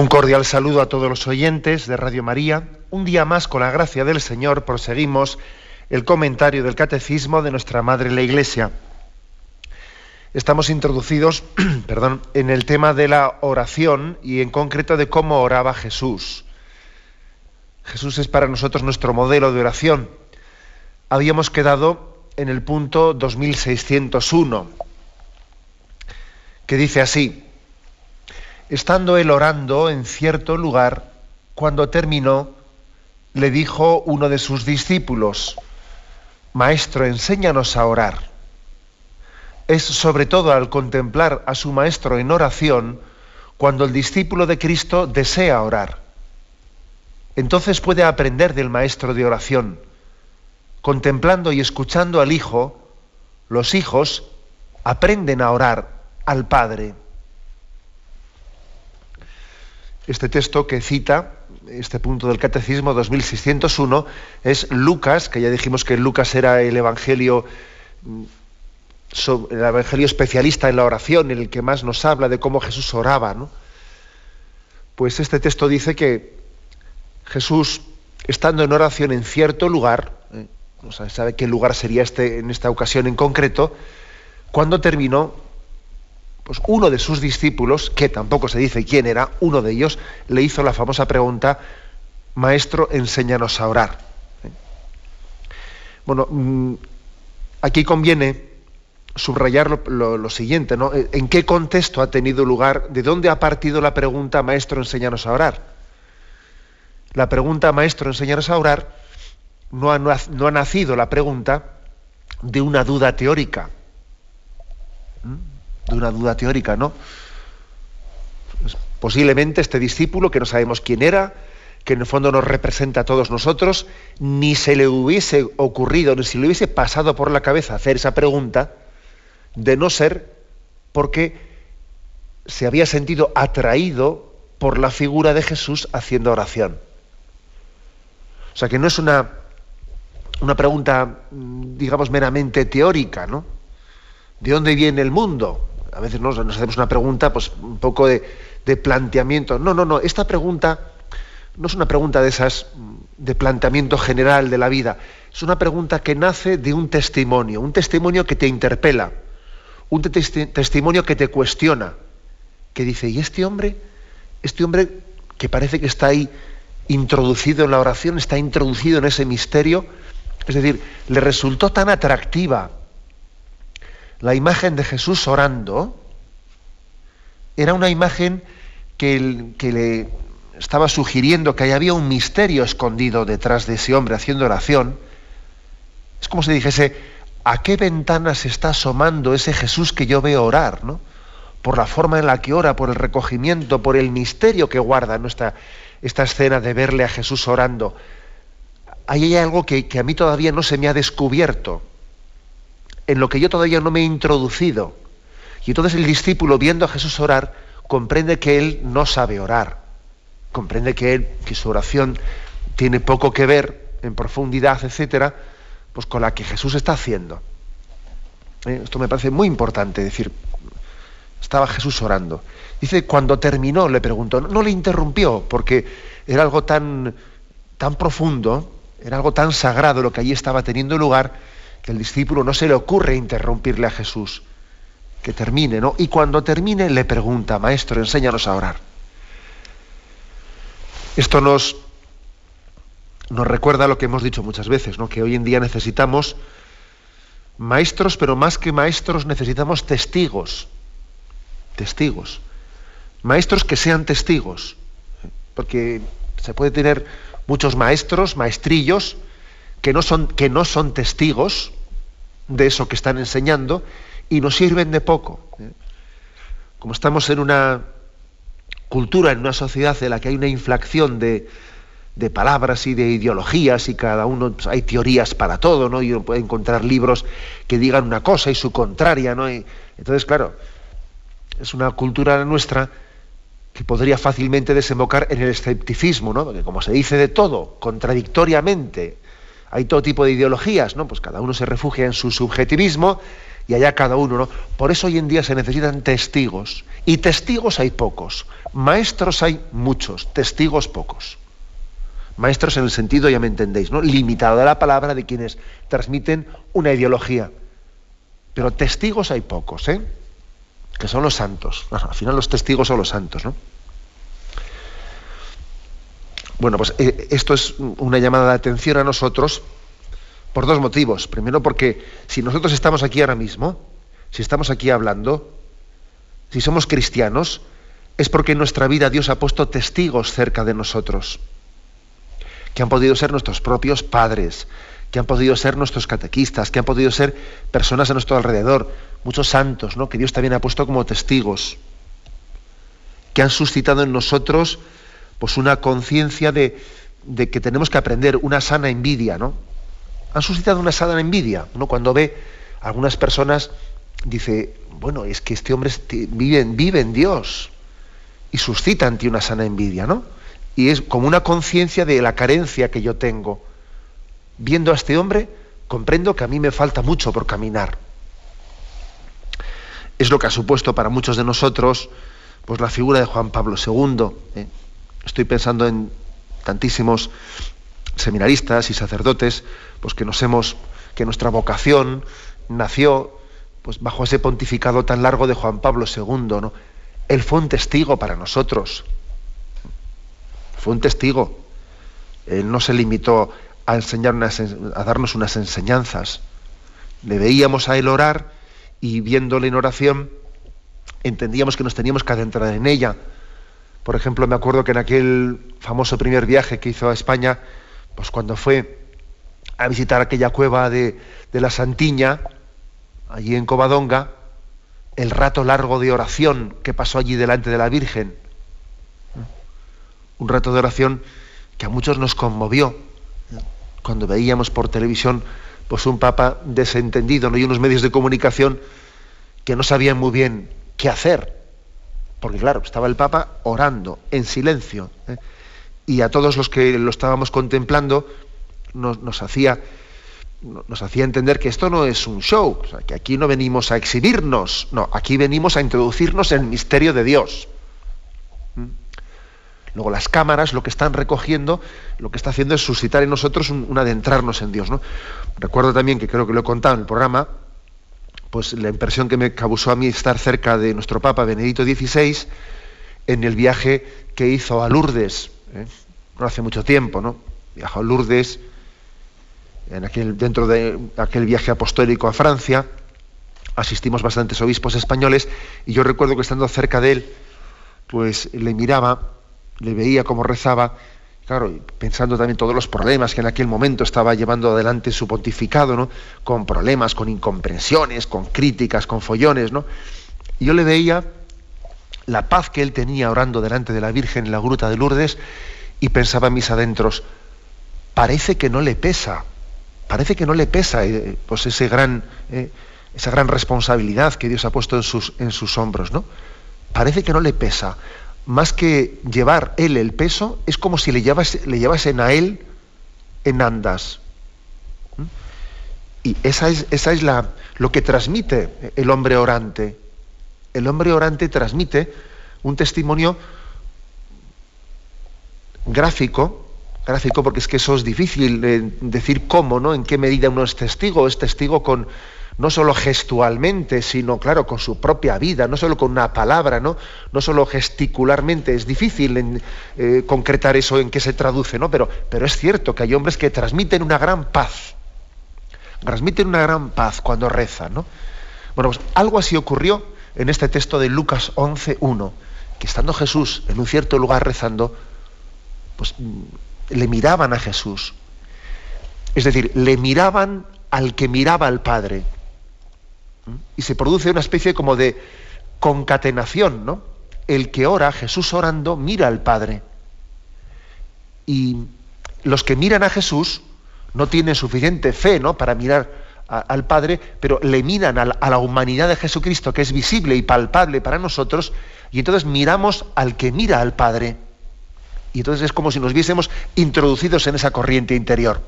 Un cordial saludo a todos los oyentes de Radio María. Un día más, con la gracia del Señor, proseguimos el comentario del Catecismo de nuestra Madre la Iglesia. Estamos introducidos perdón, en el tema de la oración y en concreto de cómo oraba Jesús. Jesús es para nosotros nuestro modelo de oración. Habíamos quedado en el punto 2601, que dice así, Estando él orando en cierto lugar, cuando terminó, le dijo uno de sus discípulos, Maestro, enséñanos a orar. Es sobre todo al contemplar a su maestro en oración cuando el discípulo de Cristo desea orar. Entonces puede aprender del maestro de oración. Contemplando y escuchando al Hijo, los hijos aprenden a orar al Padre. Este texto que cita, este punto del Catecismo 2601, es Lucas, que ya dijimos que Lucas era el Evangelio, mm, el Evangelio especialista en la oración, en el que más nos habla de cómo Jesús oraba. Pues este texto dice que Jesús, estando en oración en cierto lugar, ¿eh? no sabe qué lugar sería este en esta ocasión en concreto, cuando terminó, pues uno de sus discípulos, que tampoco se dice quién era, uno de ellos, le hizo la famosa pregunta, Maestro, enséñanos a orar. ¿Eh? Bueno, mm, aquí conviene subrayar lo, siguiente, ¿no? ¿En qué contexto ha tenido lugar, de dónde ha partido la pregunta, Maestro, enséñanos a orar? La pregunta, Maestro, enséñanos a orar, no ha, no ha nacido la pregunta de una duda teórica. ¿Mm? De una duda teórica, ¿no? Pues posiblemente este discípulo, que no sabemos quién era, que en el fondo nos representa a todos nosotros, ni se le hubiese ocurrido, ni se le hubiese pasado por la cabeza hacer esa pregunta, de no ser porque se había sentido atraído por la figura de Jesús haciendo oración. O sea que no es una, una pregunta, digamos, meramente teórica, ¿no? ¿De dónde viene el mundo? A veces nos, hacemos una pregunta, pues un poco de, planteamiento. No, no, no, esta pregunta no es una pregunta de esas de planteamiento general de la vida, es una pregunta que nace de un testimonio, un testimonio que te interpela, un testimonio que te cuestiona, que dice, ¿y este hombre? Este hombre que parece que está ahí introducido en la oración, está introducido en ese misterio, es decir, le resultó tan atractiva la imagen de Jesús orando era una imagen que, le estaba sugiriendo que había un misterio escondido detrás de ese hombre haciendo oración. Es como si dijese, ¿a qué ventana se está asomando ese Jesús que yo veo orar? ¿no? Por la forma en la que ora, por el recogimiento, por el misterio que guarda esta escena de verle a Jesús orando. Ahí hay algo que a mí todavía no se me ha descubierto en lo que yo todavía no me he introducido. Y entonces el discípulo, viendo a Jesús orar, comprende que él no sabe orar. Comprende que, él, que su oración tiene poco que ver en profundidad, etcétera, pues con la que Jesús está haciendo. Eh, esto me parece muy importante, decir, estaba Jesús orando. Dice, cuando terminó, le preguntó, no, le interrumpió, porque era algo tan, tan profundo, era algo tan sagrado lo que allí estaba teniendo lugar, que el discípulo no se le ocurre interrumpirle a Jesús, que termine, ¿no? Y cuando termine le pregunta, Maestro, enséñanos a orar. Esto nos, nos recuerda lo que hemos dicho muchas veces, ¿no? Que hoy en día necesitamos maestros, pero más que maestros necesitamos testigos. Testigos. Maestros que sean testigos. Porque se puede tener muchos maestros, maestrillos, que no son, que no son testigos de eso que están enseñando y nos sirven de poco. ¿eh? Como estamos en una, cultura, en una sociedad en la que hay una inflación de, de palabras y de ideologías y cada uno pues, hay teorías para todo, ¿no? Y uno puede encontrar libros que digan una cosa y su contraria, ¿no? entonces, claro, es una cultura nuestra que podría fácilmente desembocar en el escepticismo, ¿no? Porque como se dice de todo, contradictoriamente, hay todo tipo de ideologías, ¿no? Pues cada uno se refugia en su subjetivismo y allá cada uno, ¿no? Por eso hoy en día se necesitan testigos. Y testigos hay pocos. Maestros hay muchos, testigos pocos. Maestros en el sentido, ya me entendéis, ¿no? Limitado de la palabra de quienes transmiten una ideología. Pero testigos hay pocos, ¿eh? Que son los santos. al final los testigos son los santos, ¿no? Bueno, pues eh, esto es una llamada de atención a nosotros por dos motivos. Primero, porque si nosotros estamos aquí ahora mismo, si estamos aquí hablando, si somos cristianos, es porque en nuestra vida Dios ha puesto testigos cerca de nosotros que han podido ser nuestros propios padres, que han podido ser nuestros catequistas, que han podido ser personas a nuestro alrededor, muchos santos, ¿no? que Dios también ha puesto como testigos, que han suscitado en nosotros pues, una conciencia de, que tenemos que aprender, una sana envidia, ¿no? Han suscitado una sana envidia, ¿no? Cuando ve a algunas personas, dice, bueno, es que este hombre vive, vive en Dios, y suscita ante una sana envidia, ¿no? y es como una conciencia de la carencia que yo tengo. Viendo a este hombre, comprendo que a mí me falta mucho por caminar. Es lo que ha supuesto para muchos de nosotros pues, la figura de Juan Pablo II. Estoy pensando en tantísimos seminaristas y sacerdotes pues, que nos hemos, que nuestra vocación nació pues, bajo ese pontificado tan largo de Juan Pablo II. ¿no? Él fue un testigo para nosotros fue un testigo. Él no se limitó a, enseñar a darnos unas enseñanzas. Le veíamos a él orar y viéndole en oración entendíamos que nos teníamos que adentrar en ella. Por ejemplo, me acuerdo que en aquel famoso primer viaje que hizo a España, pues cuando fue a visitar aquella cueva de, de la Santiña, allí en Covadonga, el rato largo de oración que pasó allí delante de la Virgen, un rato de oración que a muchos nos conmovió cuando veíamos por televisión pues un papa desentendido ¿no? y unos medios de comunicación que no sabían muy bien qué hacer porque claro estaba el papa orando en silencio ¿eh? y a todos los que lo estábamos contemplando nos, hacía nos hacía entender que esto no es un show, que aquí no venimos a exhibirnos, no, aquí venimos a introducirnos en el misterio de Dios. Luego las cámaras lo que están recogiendo, lo que está haciendo es suscitar en nosotros un, adentrarnos en Dios. ¿no? Recuerdo también que creo que lo he contado en el programa, pues la impresión que me causó a mí estar cerca de nuestro Papa Benedito XVI en el viaje que hizo a Lourdes, ¿eh? no hace mucho tiempo, ¿no? Viajó a Lourdes en aquel, dentro de aquel viaje apostólico a Francia, asistimos bastantes obispos españoles y yo recuerdo que estando cerca de él, pues le miraba le veía cómo rezaba, claro, pensando también todos los problemas que en aquel momento estaba llevando adelante su pontificado, ¿no? Con problemas, con incomprensiones, con críticas, con follones, ¿no? Yo le veía la paz que él tenía orando delante de la Virgen en la gruta de Lourdes y pensaba en mis adentros, parece que no le pesa, parece que no le pesa eh, pues ese gran, eh, esa gran responsabilidad que Dios ha puesto en sus, en sus hombros, ¿no? Parece que no le pesa más que llevar él el peso, es como si le, le llevasen a él en andas. ¿Mm? Y esa es, esa es la, lo que transmite el hombre orante. El hombre orante transmite un testimonio gráfico, gráfico porque es que eso es difícil decir cómo, ¿no? En qué medida uno es testigo, es testigo con, no solo gestualmente, sino, claro, con su propia vida, no solo con una palabra, no, no solo gesticularmente. Es difícil eh, concretar eso en qué se traduce, ¿no? Pero, pero es cierto que hay hombres que transmiten una gran paz. Transmiten una gran paz cuando rezan, ¿no? Bueno, pues algo así ocurrió en este texto de Lucas 11.1, que estando Jesús en un cierto lugar rezando, pues le miraban a Jesús. Es decir, le miraban al que miraba al Padre y se produce una especie como de concatenación, ¿no? el que ora, Jesús orando, mira al Padre. Y los que miran a Jesús no tienen suficiente fe ¿no? para mirar al Padre, pero le miran a la, humanidad de Jesucristo, que es visible y palpable para nosotros, y entonces miramos al que mira al Padre. Y entonces es como si nos viésemos introducidos en esa corriente interior.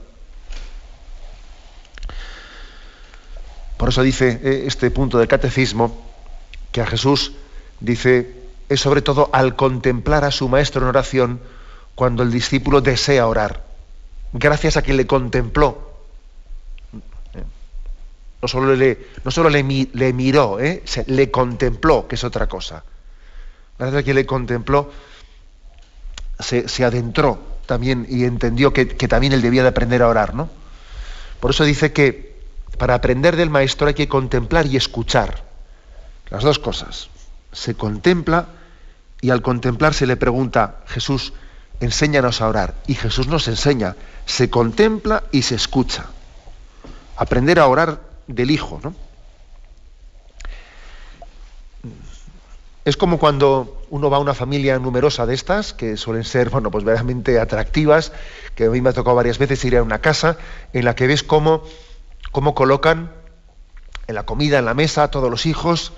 Por eso dice eh, este punto del catecismo que a Jesús dice es sobre todo al contemplar a su maestro en oración cuando el discípulo desea orar. Gracias a que le contempló, no solo le, no solo le, miró, ¿eh? le contempló, que es otra cosa. Gracias a que le contempló, se, adentró también y entendió que, también él debía de aprender a orar, ¿no? Por eso dice que para aprender del maestro hay que contemplar y escuchar. Las dos cosas. Se contempla y al contemplar se le pregunta, Jesús, enséñanos a orar. Y Jesús nos enseña, se contempla y se escucha. Aprender a orar del Hijo. ¿no? Es como cuando uno va a una familia numerosa de estas, que suelen ser, bueno, pues verdaderamente atractivas, que a mí me ha tocado varias veces ir a una casa en la que ves cómo, cómo colocan en la comida, en la mesa, todos los hijos,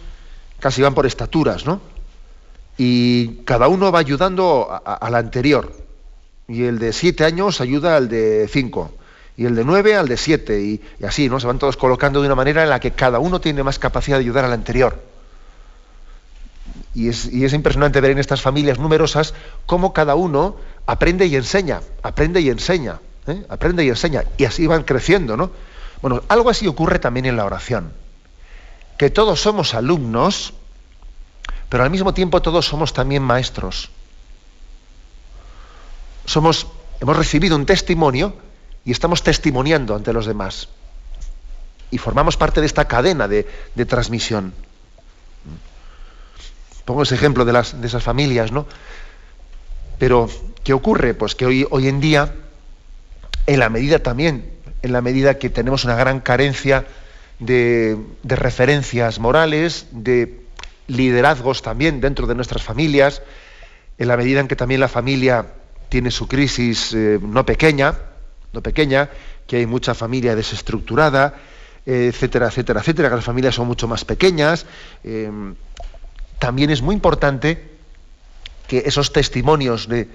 casi van por estaturas, ¿no? Y cada uno va ayudando al anterior. Y el de siete años ayuda al de cinco y el de 9 al de 7, y, así, ¿no? Se van todos colocando de una manera en la que cada uno tiene más capacidad de ayudar al anterior. Y es, y es impresionante ver en estas familias numerosas cómo cada uno aprende y enseña, aprende y enseña, ¿eh? aprende y enseña, y así van creciendo, ¿no? Bueno, algo así ocurre también en la oración, que todos somos alumnos, pero al mismo tiempo todos somos también maestros. Somos, hemos recibido un testimonio y estamos testimoniando ante los demás. Y formamos parte de esta cadena de, transmisión. Pongo ese ejemplo de, las, de esas familias, ¿no? Pero, ¿qué ocurre? Pues que hoy, hoy en día, en la medida también, en la medida que tenemos una gran carencia de, referencias morales, de liderazgos también dentro de nuestras familias, en la medida en que también la familia tiene su crisis eh, no pequeña, no pequeña, que hay mucha familia desestructurada, etcétera, etcétera, etcétera, que las familias son mucho más pequeñas. Eh, también es muy importante que esos testimonios de,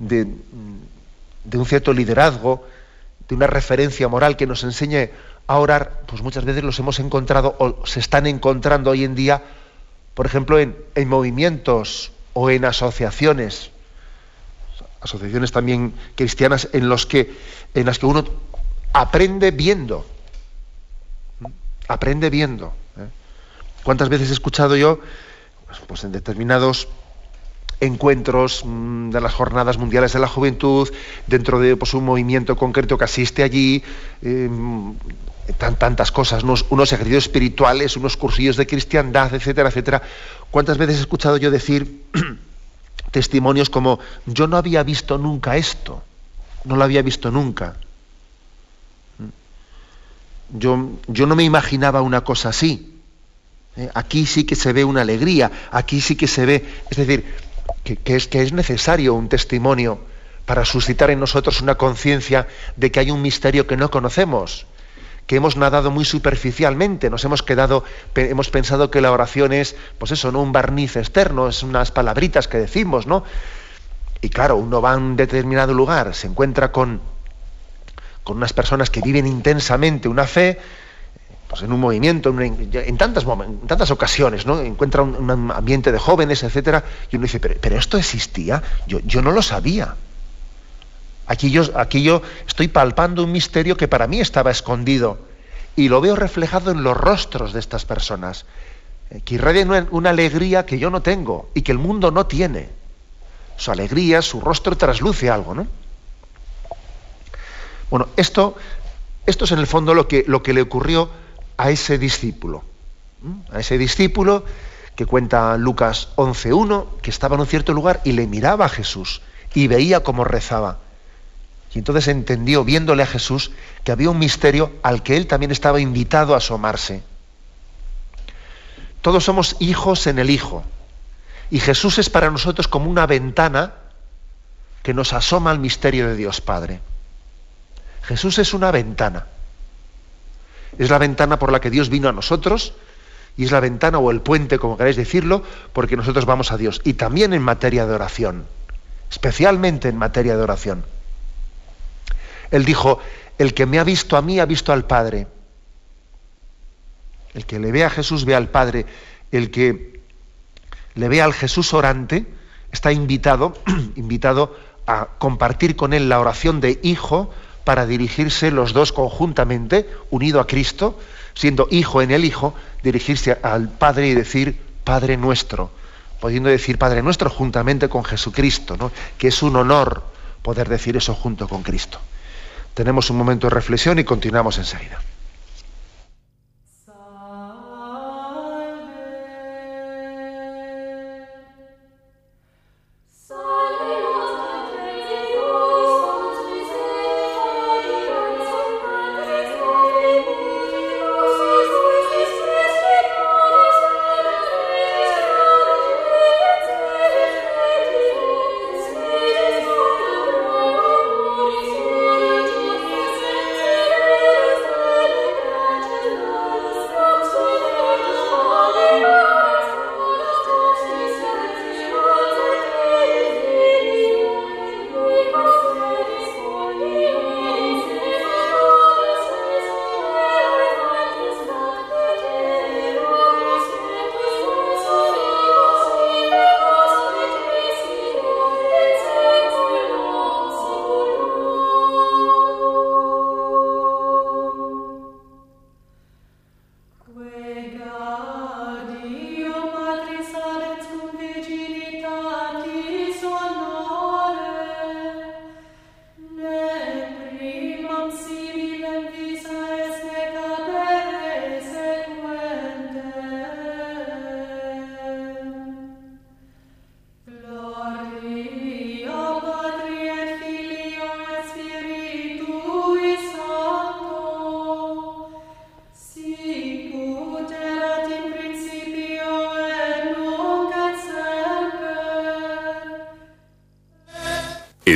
un cierto liderazgo, de una referencia moral que nos enseñe a orar, pues muchas veces los hemos encontrado o se están encontrando hoy en día, por ejemplo, en, en movimientos o en asociaciones asociaciones también cristianas en, los que, en las que uno aprende viendo. Aprende viendo. ¿eh? ¿Cuántas veces he escuchado yo, pues en determinados encuentros mm, de las jornadas mundiales de la juventud, dentro de pues, un movimiento concreto que asiste allí, em, tantas cosas, unos, unos, ejercicios espirituales, unos cursillos de cristiandad, etcétera, etcétera. ¿Cuántas veces he escuchado yo decir testimonios como yo no había visto nunca esto, no lo había visto nunca. Yo, yo no me imaginaba una cosa así. ¿eh? Aquí sí que se ve una alegría, aquí sí que se ve, es decir, que, es, que es necesario un testimonio para suscitar en nosotros una conciencia de que hay un misterio que no conocemos que hemos nadado muy superficialmente, nos hemos quedado, hemos pensado que la oración es, pues eso, ¿no? Un barniz externo, es unas palabritas que decimos, ¿no? Y claro, uno va a un determinado lugar, se encuentra con, con unas personas que viven intensamente una fe, pues en un movimiento, en, tantas, en tantas ocasiones, ¿no? Encuentra un, ambiente de jóvenes, etcétera, y uno dice, pero, pero esto existía, yo, yo no lo sabía. Aquí yo, aquí yo estoy palpando un misterio que para mí estaba escondido y lo veo reflejado en los rostros de estas personas, eh, que irradian una, alegría que yo no tengo y que el mundo no tiene. Su alegría, su rostro trasluce algo, ¿no? Bueno, esto, esto es en el fondo lo que, lo que le ocurrió a ese discípulo. A ese discípulo que cuenta Lucas 11.1, que estaba en un cierto lugar y le miraba a Jesús y veía cómo rezaba. Y entonces entendió, viéndole a Jesús, que había un misterio al que él también estaba invitado a asomarse. Todos somos hijos en el Hijo. Y Jesús es para nosotros como una ventana que nos asoma al misterio de Dios Padre. Jesús es una ventana. Es la ventana por la que Dios vino a nosotros y es la ventana o el puente, como queráis decirlo, porque nosotros vamos a Dios. Y también en materia de oración, especialmente en materia de oración. Él dijo, el que me ha visto a mí ha visto al Padre. El que le ve a Jesús ve al Padre. El que le ve al Jesús orante está invitado, invitado a compartir con él la oración de hijo para dirigirse los dos conjuntamente, unido a Cristo, siendo hijo en el hijo, dirigirse al Padre y decir Padre nuestro, pudiendo decir Padre nuestro juntamente con Jesucristo, ¿no? que es un honor poder decir eso junto con Cristo. Tenemos un momento de reflexión y continuamos enseguida.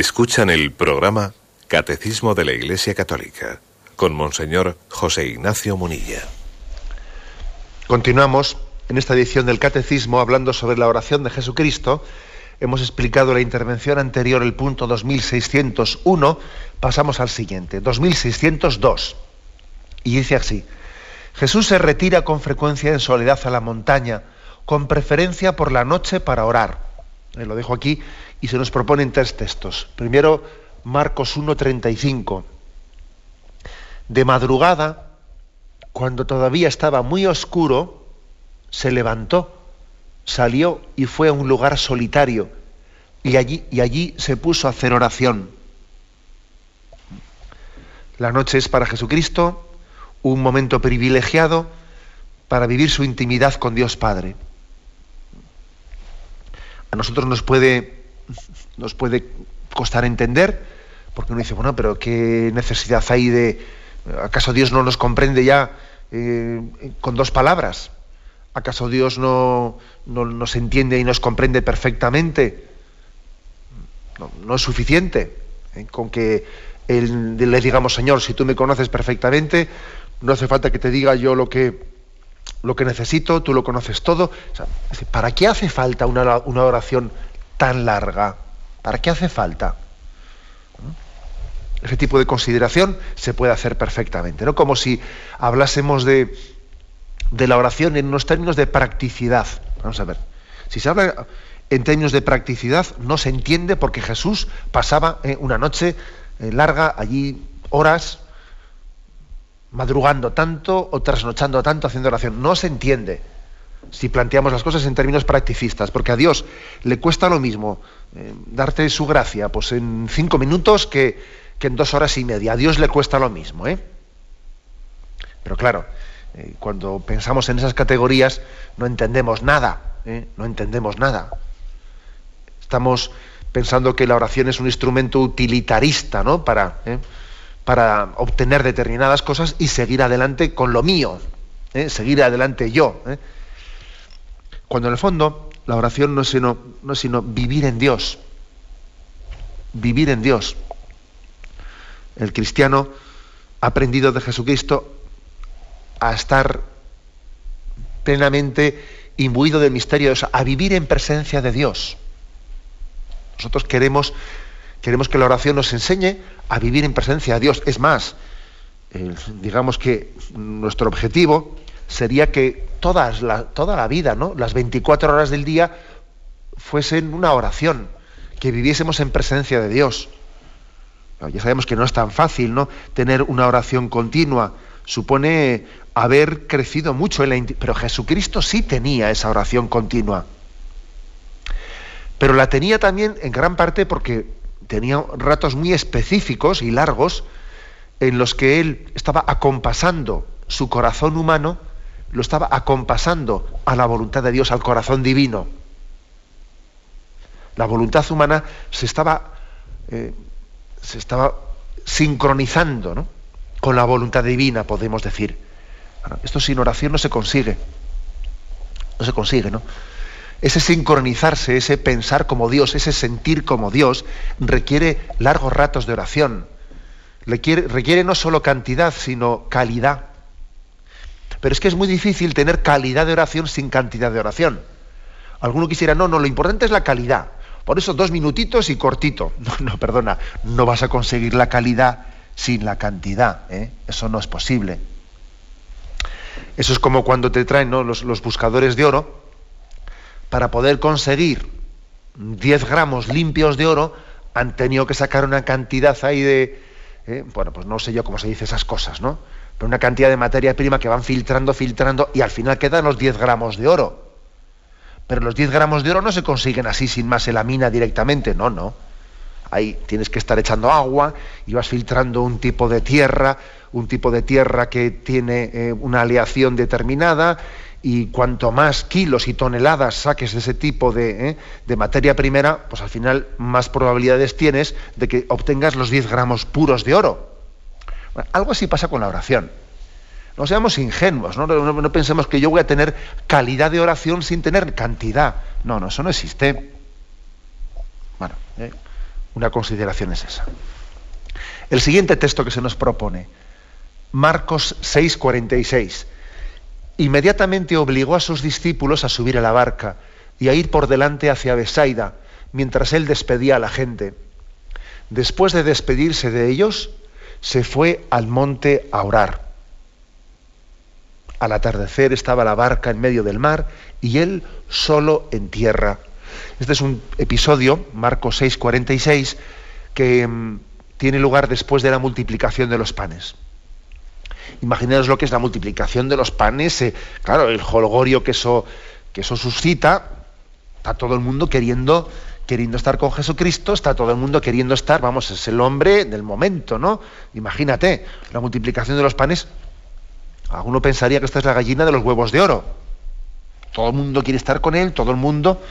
Escuchan el programa Catecismo de la Iglesia Católica con Monseñor José Ignacio Munilla. Continuamos en esta edición del Catecismo hablando sobre la oración de Jesucristo. Hemos explicado la intervención anterior, el punto 2601. Pasamos al siguiente, 2602. Y dice así, Jesús se retira con frecuencia en soledad a la montaña, con preferencia por la noche para orar. Eh, lo dejo aquí y se nos proponen tres textos. Primero, Marcos 1.35. De madrugada, cuando todavía estaba muy oscuro, se levantó, salió y fue a un lugar solitario y allí, y allí se puso a hacer oración. La noche es para Jesucristo un momento privilegiado para vivir su intimidad con Dios Padre. A nosotros nos puede nos puede costar entender, porque uno dice, bueno, pero ¿qué necesidad hay de... ¿Acaso Dios no nos comprende ya eh, con dos palabras? ¿Acaso Dios no, nos entiende y nos comprende perfectamente? No, es suficiente ¿eh? con que le digamos, Señor, si tú me conoces perfectamente, no hace falta que te diga yo lo que, lo que necesito, tú lo conoces todo. ¿Para qué hace falta una, una oración tan larga? ¿Para qué hace falta? Ese tipo de consideración se puede hacer perfectamente, ¿no? Como si hablásemos de, la oración en unos términos de practicidad. Vamos a ver. Si se habla en términos de practicidad, no se entiende porque Jesús pasaba eh, una noche eh, larga allí, horas, madrugando tanto o trasnochando tanto haciendo oración. No se entiende si planteamos las cosas en términos practicistas, porque a Dios le cuesta lo mismo eh, darte su gracia pues en cinco minutos que, en dos horas y media. A Dios le cuesta lo mismo. ¿eh? Pero claro, eh, cuando pensamos en esas categorías no entendemos nada, no entendemos nada. Estamos pensando que la oración es un instrumento utilitarista ¿no? para, para obtener determinadas cosas y seguir adelante con lo mío, seguir adelante yo cuando en el fondo la oración no es sino, no es sino vivir en Dios. Vivir en Dios. El cristiano ha aprendido de Jesucristo a estar plenamente imbuido de Dios, a vivir en presencia de Dios. Nosotros queremos, queremos que la oración nos enseñe a vivir en presencia de Dios. Es más, digamos que nuestro objetivo sería que toda la vida, ¿no? las 24 horas del día, fuesen una oración, que viviésemos en presencia de Dios. Ya sabemos que no es tan fácil ¿no? tener una oración continua, supone haber crecido mucho en la pero Jesucristo sí tenía esa oración continua. Pero la tenía también en gran parte porque tenía ratos muy específicos y largos en los que él estaba acompasando su corazón humano, lo estaba acompasando a la voluntad de Dios, al corazón divino. La voluntad humana se estaba, eh, se estaba sincronizando con la voluntad divina, podemos decir. esto sin oración no se consigue. No se consigue, ¿no? Ese sincronizarse, ese pensar como Dios, ese sentir como Dios, requiere largos ratos de oración requiere, no solo cantidad, sino calidad. Pero es que es muy difícil tener calidad de oración sin cantidad de oración. Alguno quisiera, no, no, lo importante es la calidad. Por eso dos minutitos y cortito. No, no, perdona, no vas a conseguir la calidad sin la cantidad. ¿eh? Eso no es posible. Eso es como cuando te traen los, los, buscadores de oro. Para poder conseguir 10 gramos limpios de oro, han tenido que sacar una cantidad ahí de, ¿eh? bueno, pues no sé yo cómo se dice esas cosas, ¿no? Pero una cantidad de materia prima que van filtrando, filtrando, y al final quedan los 10 gramos de oro. Pero los 10 gramos de oro no se consiguen así sin más en la mina directamente, no, no. Ahí tienes que estar echando agua y vas filtrando un tipo de tierra, un tipo de tierra que tiene eh, una aleación determinada y cuanto más kilos y toneladas saques de ese tipo de, ¿eh? materia primera, pues al final más probabilidades tienes de que obtengas los 10 gramos puros de oro. algo así pasa con la oración. No seamos ingenuos, ¿no? No, pensemos que yo voy a tener calidad de oración sin tener cantidad. No, no, eso no existe. Bueno, ¿eh? una consideración es esa. El siguiente texto que se nos propone, Marcos 6:46 inmediatamente obligó a sus discípulos a subir a la barca y a ir por delante hacia Besaida, mientras él despedía a la gente. Después de despedirse de ellos, se fue al monte a orar. Al atardecer estaba la barca en medio del mar y él solo en tierra. Este es un episodio, Marcos 6:46, que mm, tiene lugar después de la multiplicación de los panes. Imaginaos lo que es la multiplicación de los panes, eh, claro, el holgorio que eso, que eso suscita, está todo el mundo queriendo, queriendo estar con Jesucristo, está todo el mundo queriendo estar, vamos, es el hombre del momento, ¿no? Imagínate, la multiplicación de los panes, alguno pensaría que esta es la gallina de los huevos de oro. Todo el mundo quiere estar con él, todo el mundo.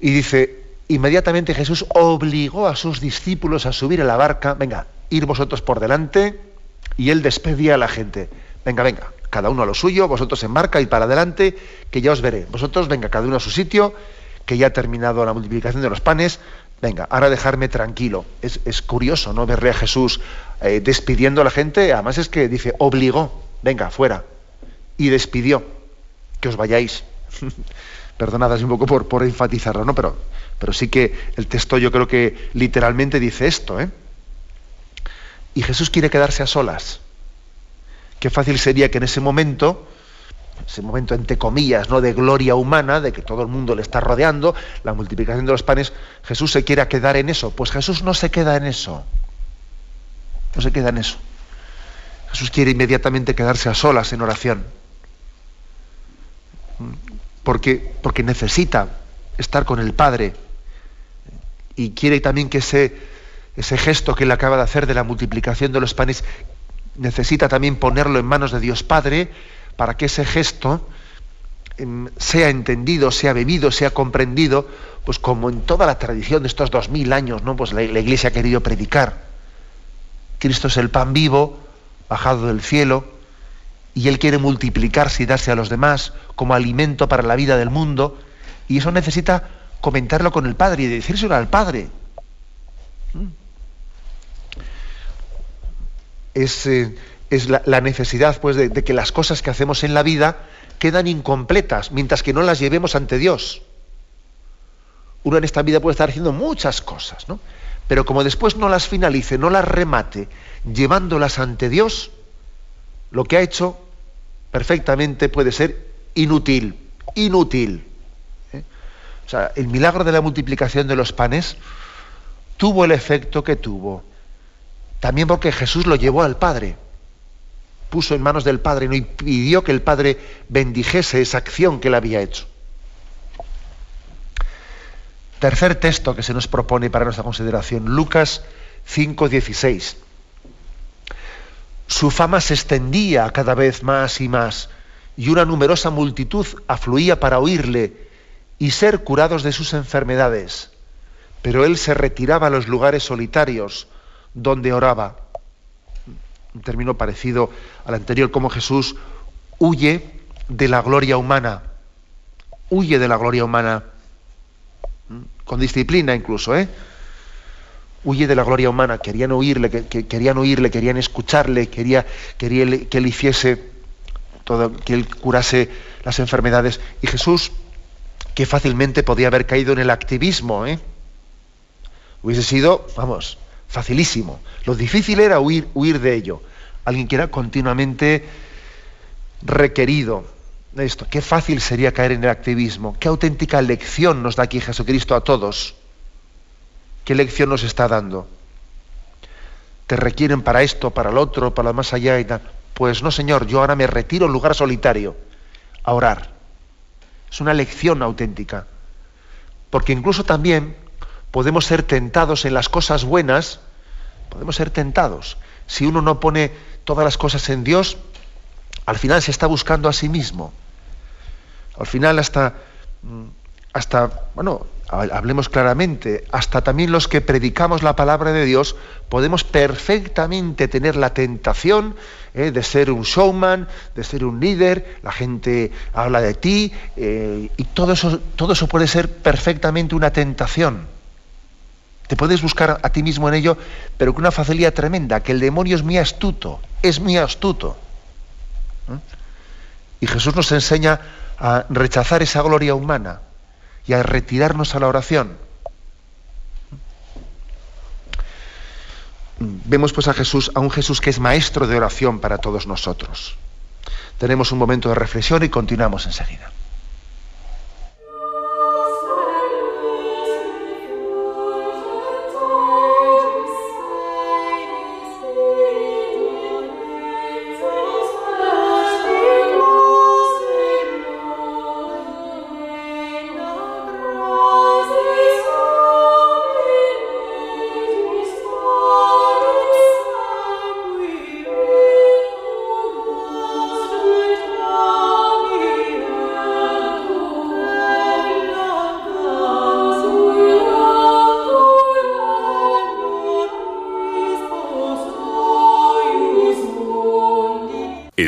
Y dice, inmediatamente Jesús obligó a sus discípulos a subir a la barca, venga, ir vosotros por delante, y él despedía a la gente. Venga, venga, cada uno a lo suyo, vosotros en barca y para adelante, que ya os veré. Vosotros, venga, cada uno a su sitio, que ya ha terminado la multiplicación de los panes. Venga, ahora dejarme tranquilo. Es, curioso, ¿no? Verle a Jesús eh, despidiendo a la gente. Además es que dice, obligó, venga, fuera. Y despidió, que os vayáis. Perdonad un poco por, por enfatizarlo, ¿no? Pero, pero sí que el texto yo creo que literalmente dice esto, ¿eh? Y Jesús quiere quedarse a solas. Qué fácil sería que en ese momento, ese momento entre comillas, ¿no? de gloria humana, de que todo el mundo le está rodeando, la multiplicación de los panes, Jesús se quiera quedar en eso. Pues Jesús no se queda en eso. No se queda en eso. Jesús quiere inmediatamente quedarse a solas en oración. Porque, porque necesita estar con el Padre. Y quiere también que se ese gesto que él acaba de hacer de la multiplicación de los panes, necesita también ponerlo en manos de Dios Padre para que ese gesto em, sea entendido, sea bebido, sea comprendido, pues como en toda la tradición de estos dos mil años, ¿no? Pues la, Iglesia ha querido predicar. Cristo es el pan vivo, bajado del cielo, y Él quiere multiplicarse y darse a los demás como alimento para la vida del mundo, y eso necesita comentarlo con el Padre y decírselo al Padre. Mm. Es, eh, es la, necesidad pues, de, que las cosas que hacemos en la vida quedan incompletas mientras que no las llevemos ante Dios. Uno en esta vida puede estar haciendo muchas cosas, ¿no? Pero como después no las finalice, no las remate, llevándolas ante Dios, lo que ha hecho perfectamente puede ser inútil, inútil. ¿eh? O sea, el milagro de la multiplicación de los panes tuvo el efecto que tuvo. También porque Jesús lo llevó al Padre. Puso en manos del Padre y pidió que el Padre bendijese esa acción que él había hecho. Tercer texto que se nos propone para nuestra consideración, Lucas 5:16. Su fama se extendía cada vez más y más, y una numerosa multitud afluía para oírle y ser curados de sus enfermedades. Pero él se retiraba a los lugares solitarios donde oraba. Un término parecido al anterior, como Jesús huye de la gloria humana. Huye de la gloria humana. Con disciplina incluso, ¿eh? huye de la gloria humana, querían oírle, que, querían oírle, querían escucharle, quería, quería que él hiciese todo, que él curase las enfermedades. Y Jesús, que fácilmente podía haber caído en el activismo, ¿eh? hubiese sido, vamos, facilísimo. Lo difícil era huir, huir de ello. Alguien que era continuamente requerido esto. Qué fácil sería caer en el activismo. Qué auténtica lección nos da aquí Jesucristo a todos ¿Qué lección nos está dando? ¿Te requieren para esto, para lo otro, para lo más allá y tal? Pues no, Señor, yo ahora me retiro en lugar solitario a orar. Es una lección auténtica. Porque incluso también podemos ser tentados en las cosas buenas, podemos ser tentados. Si uno no pone todas las cosas en Dios, al final se está buscando a sí mismo. Al final hasta, mm, hasta bueno, hablemos claramente, hasta también los que predicamos la palabra de Dios, podemos perfectamente tener la tentación eh, de ser un showman, de ser un líder, la gente habla de ti, eh, y todo eso, todo eso puede ser perfectamente una tentación. Te puedes buscar a ti mismo en ello, pero con una facilidad tremenda, que el demonio es muy astuto, es muy astuto. ¿eh? Y Jesús nos enseña a rechazar esa gloria humana y a retirarnos a la oración. Vemos pues a Jesús, a un Jesús que es maestro de oración para todos nosotros. Tenemos un momento de reflexión y continuamos enseguida.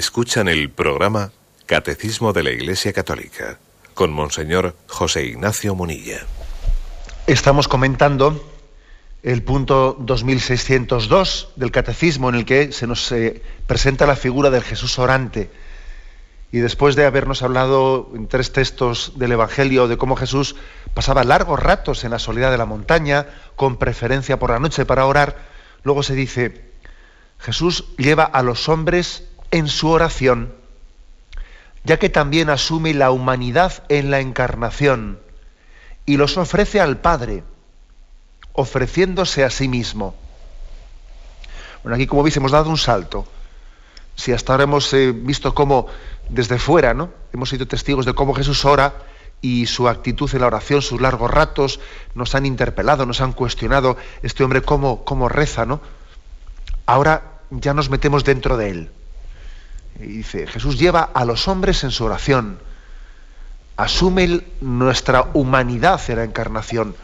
Escuchan el programa Catecismo de la Iglesia Católica con Monseñor José Ignacio Munilla. Estamos comentando el punto 2602 del Catecismo en el que se nos eh, presenta la figura del Jesús orante. Y después de habernos hablado en tres textos del Evangelio de cómo Jesús pasaba largos ratos en la soledad de la montaña, con preferencia por la noche para orar, luego se dice, Jesús lleva a los hombres en su oración, ya que también asume la humanidad en la encarnación y los ofrece al Padre, ofreciéndose a sí mismo. Bueno, aquí como veis hemos dado un salto. Si hasta ahora hemos eh, visto cómo desde fuera, ¿no? Hemos sido testigos de cómo Jesús ora y su actitud en la oración, sus largos ratos, nos han interpelado, nos han cuestionado este hombre cómo, cómo reza, ¿no? Ahora ya nos metemos dentro de él. Y dice, Jesús lleva a los hombres en su oración, asume nuestra humanidad en la encarnación,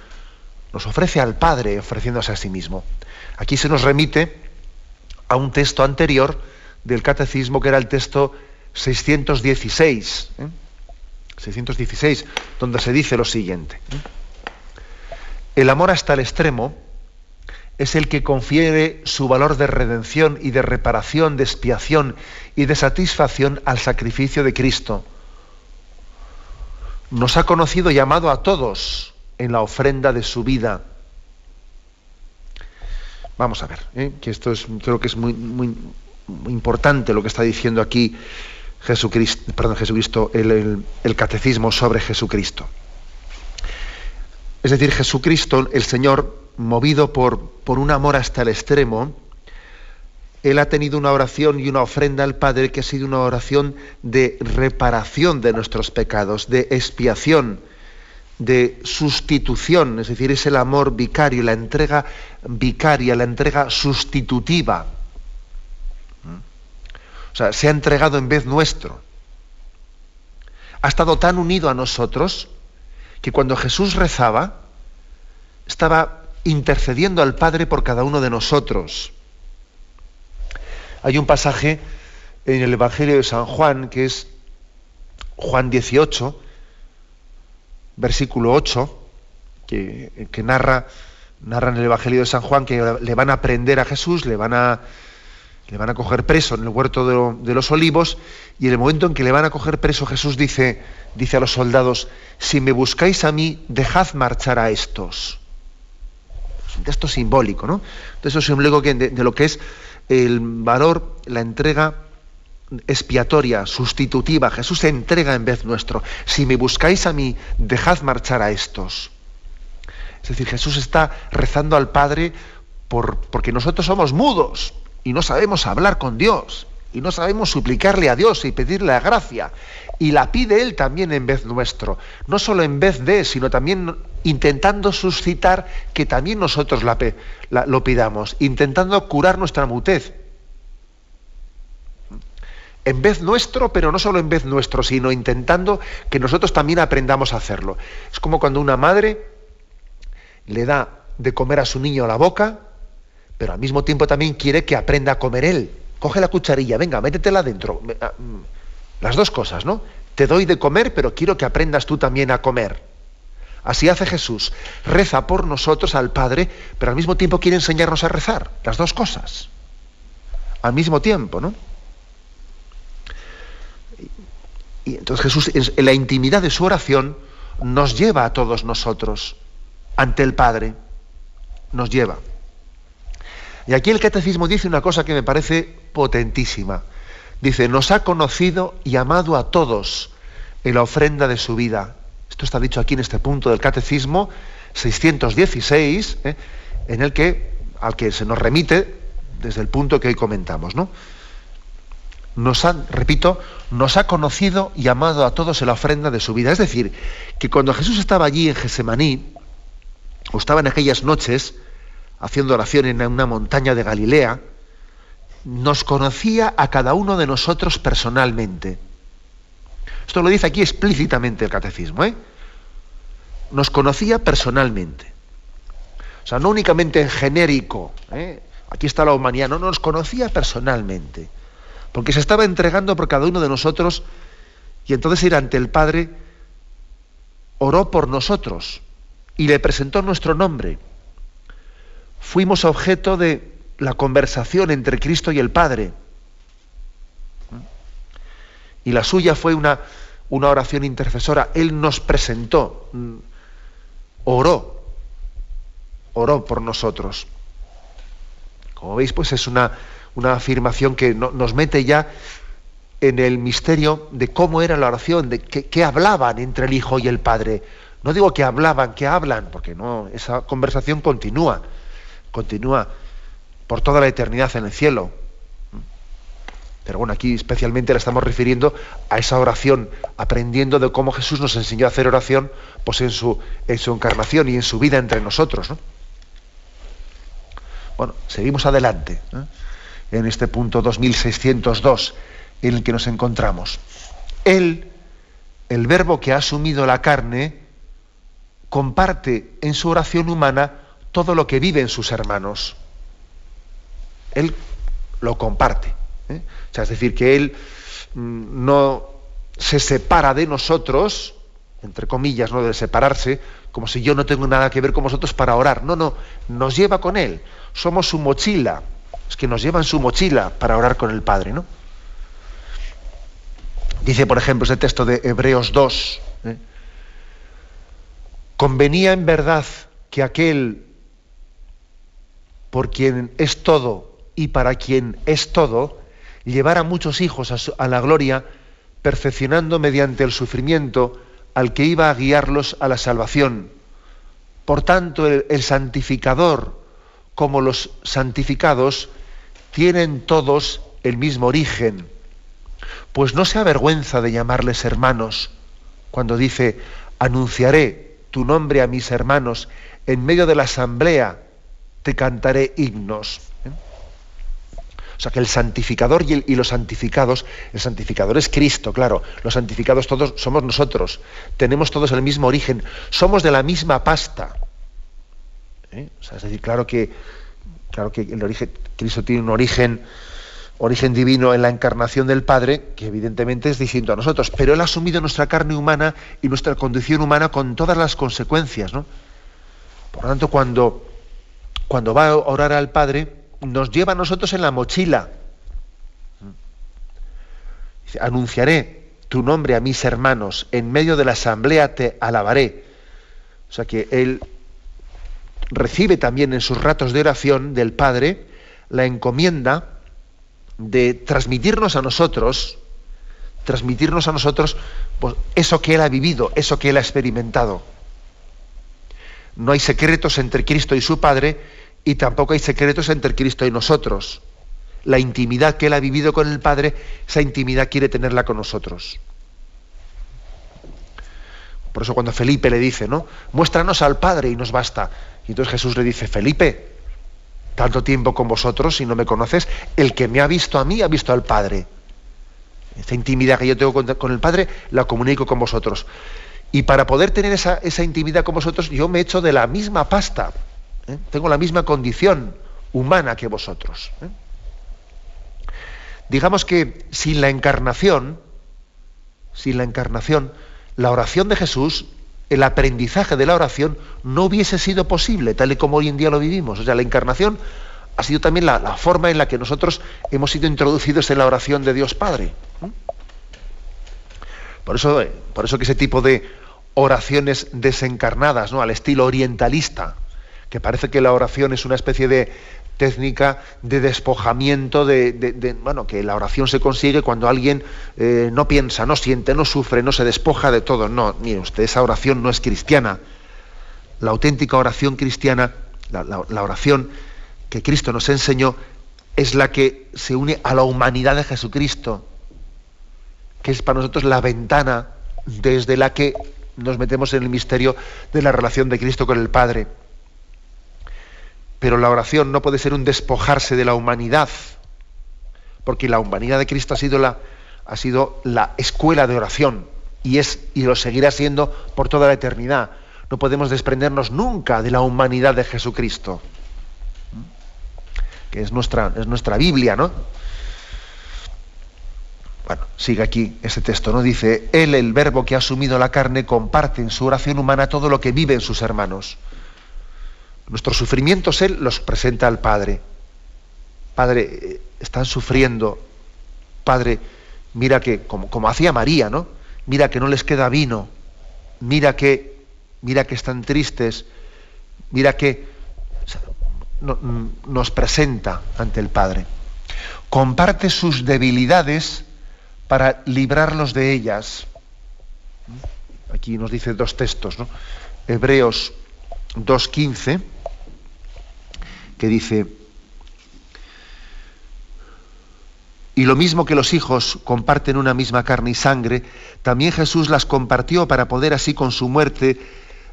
nos ofrece al Padre ofreciéndose a sí mismo. Aquí se nos remite a un texto anterior del catecismo que era el texto 616, 616, ¿eh? donde se dice lo siguiente. El amor hasta el extremo es el que confiere su valor de redención y de reparación, de expiación y de satisfacción al sacrificio de Cristo. Nos ha conocido y amado a todos en la ofrenda de su vida. Vamos a ver, ¿eh? que esto es, creo que es muy, muy, importante lo que está diciendo aquí Jesucristo, perdón, el, el catecismo sobre Jesucristo. Es decir, Jesucristo, el Señor, movido por, por un amor hasta el extremo, él ha tenido una oración y una ofrenda al Padre que ha sido una oración de reparación de nuestros pecados, de expiación, de sustitución, es decir, es el amor vicario, la entrega vicaria, la entrega sustitutiva. O sea, se ha entregado en vez nuestro. Ha estado tan unido a nosotros que cuando Jesús rezaba, estaba intercediendo al Padre por cada uno de nosotros. Hay un pasaje en el Evangelio de San Juan, que es Juan 18, versículo 8, que, narra, narra en el Evangelio de San Juan que le van a prender a Jesús, le van a, le van a coger preso en el huerto de, los olivos, y en el momento en que le van a coger preso, Jesús dice, dice a los soldados, si me buscáis a mí, dejad marchar a estos un texto simbólico, ¿no? Entonces, eso es simbólico de, de lo que es el valor, la entrega expiatoria, sustitutiva. Jesús se entrega en vez nuestro. Si me buscáis a mí, dejad marchar a estos. Es decir, Jesús está rezando al Padre por, porque nosotros somos mudos y no sabemos hablar con Dios y no sabemos suplicarle a Dios y pedirle la gracia. Y la pide Él también en vez nuestro. No solo en vez de, sino también intentando suscitar que también nosotros la, lo pidamos, intentando curar nuestra mutez. En vez nuestro, pero no solo en vez nuestro, sino intentando que nosotros también aprendamos a hacerlo. Es como cuando una madre le da de comer a su niño la boca, pero al mismo tiempo también quiere que aprenda a comer él. Coge la cucharilla, venga, métetela dentro. Las dos cosas, ¿no? Te doy de comer, pero quiero que aprendas tú también a comer. Así hace Jesús. Reza por nosotros al Padre, pero al mismo tiempo quiere enseñarnos a rezar. Las dos cosas. Al mismo tiempo, ¿no? Y entonces Jesús, en la intimidad de su oración, nos lleva a todos nosotros ante el Padre. Nos lleva. Y aquí el catecismo dice una cosa que me parece potentísima. Dice, nos ha conocido y amado a todos en la ofrenda de su vida. Esto está dicho aquí en este punto del catecismo 616, ¿eh? en el que, al que se nos remite desde el punto que hoy comentamos, ¿no? Nos ha, repito, nos ha conocido y amado a todos en la ofrenda de su vida. Es decir, que cuando Jesús estaba allí en Gesemaní, o estaba en aquellas noches, haciendo oración en una montaña de Galilea, nos conocía a cada uno de nosotros personalmente. Esto lo dice aquí explícitamente el catecismo. ¿eh? Nos conocía personalmente. O sea, no únicamente en genérico. ¿eh? Aquí está la humanidad. No, nos conocía personalmente. Porque se estaba entregando por cada uno de nosotros y entonces ir ante el Padre, oró por nosotros y le presentó nuestro nombre fuimos objeto de la conversación entre Cristo y el Padre. Y la suya fue una, una oración intercesora. Él nos presentó, mm, oró, oró por nosotros. Como veis, pues es una, una afirmación que nos mete ya en el misterio de cómo era la oración, de qué hablaban entre el Hijo y el Padre. No digo que hablaban, que hablan, porque no, esa conversación continúa continúa por toda la eternidad en el cielo. Pero bueno, aquí especialmente le estamos refiriendo a esa oración, aprendiendo de cómo Jesús nos enseñó a hacer oración pues en, su, en encarnación y en su vida entre nosotros. Bueno, seguimos adelante ¿eh? en este punto 2602 en el que nos encontramos. Él, el verbo que ha asumido la carne, comparte en su oración humana todo lo que viven sus hermanos. Él lo comparte. ¿eh? O sea, es decir, que él mm, no se separa de nosotros, entre comillas, ¿no? De separarse, como si yo no tengo nada que ver con vosotros para orar. No, no, nos lleva con Él. Somos su mochila. Es que nos lleva en su mochila para orar con el Padre, ¿no? Dice, por ejemplo, ese texto de Hebreos 2. ¿eh? Convenía en verdad que aquel por quien es todo y para quien es todo, llevara muchos hijos a, la gloria, perfeccionando mediante el sufrimiento al que iba a guiarlos a la salvación. Por tanto, el santificador como los santificados tienen todos el mismo origen, pues no se avergüenza de llamarles hermanos cuando dice, anunciaré tu nombre a mis hermanos en medio de la asamblea te cantaré himnos. O sea que el santificador y, los santificados, el santificador es Cristo, claro, los santificados todos somos nosotros, tenemos todos el mismo origen, somos de la misma pasta. ¿eh? es decir, claro que, claro que el origen, Cristo tiene un origen, origen divino en la encarnación del Padre, que evidentemente es distinto a nosotros, pero Él ha asumido nuestra carne humana y nuestra condición humana con todas las consecuencias. ¿no? Por lo tanto, cuando cuando va a orar al Padre, nos lleva a nosotros en la mochila. Dice, anunciaré tu nombre a mis hermanos, en medio de la asamblea te alabaré. O sea que él recibe también en sus ratos de oración del Padre la encomienda de transmitirnos a nosotros, transmitirnos a nosotros pues, eso que él ha vivido, eso que él ha experimentado. No hay secretos entre Cristo y su Padre y tampoco hay secretos entre Cristo y nosotros. La intimidad que Él ha vivido con el Padre, esa intimidad quiere tenerla con nosotros. Por eso cuando Felipe le dice, ¿no? Muéstranos al Padre y nos basta. Y entonces Jesús le dice, Felipe, tanto tiempo con vosotros y no me conoces, el que me ha visto a mí ha visto al Padre. Esa intimidad que yo tengo con el Padre la comunico con vosotros. Y para poder tener esa, intimidad con vosotros, yo me echo de la misma pasta. ¿Eh? Tengo la misma condición humana que vosotros. ¿eh? Digamos que sin la encarnación, sin la encarnación, la oración de Jesús, el aprendizaje de la oración no hubiese sido posible, tal y como hoy en día lo vivimos. O sea, la encarnación ha sido también la, forma en la que nosotros hemos sido introducidos en la oración de Dios Padre. ¿eh? Por eso, por eso que ese tipo de oraciones desencarnadas, ¿no? al estilo orientalista, que parece que la oración es una especie de técnica de despojamiento, de, bueno, que la oración se consigue cuando alguien eh, no piensa, no siente, no sufre, no se despoja de todo. No, mire usted, esa oración no es cristiana. La auténtica oración cristiana, la oración que Cristo nos enseñó, es la que se une a la humanidad de Jesucristo, que es para nosotros la ventana desde la que nos metemos en el misterio de la relación de Cristo con el Padre. Pero la oración no puede ser un despojarse de la humanidad, porque la humanidad de Cristo ha sido la, ha sido la escuela de oración y, es, y lo seguirá siendo por toda la eternidad. No podemos desprendernos nunca de la humanidad de Jesucristo, que es nuestra, es nuestra Biblia, ¿no? Bueno, sigue aquí ese texto, ¿no? Dice, Él, el verbo que ha asumido la carne, comparte en su oración humana todo lo que viven sus hermanos. Nuestros sufrimientos Él los presenta al Padre. Padre, eh, están sufriendo. Padre, mira que, como, hacía María, ¿no? Mira que no les queda vino. Mira que, mira que están tristes. Mira que nos presenta ante el Padre. Comparte sus debilidades para librarlos de ellas. Aquí nos dice dos textos, ¿no? Hebreos 2.15, que dice, y lo mismo que los hijos comparten una misma carne y sangre, también Jesús las compartió para poder así con su muerte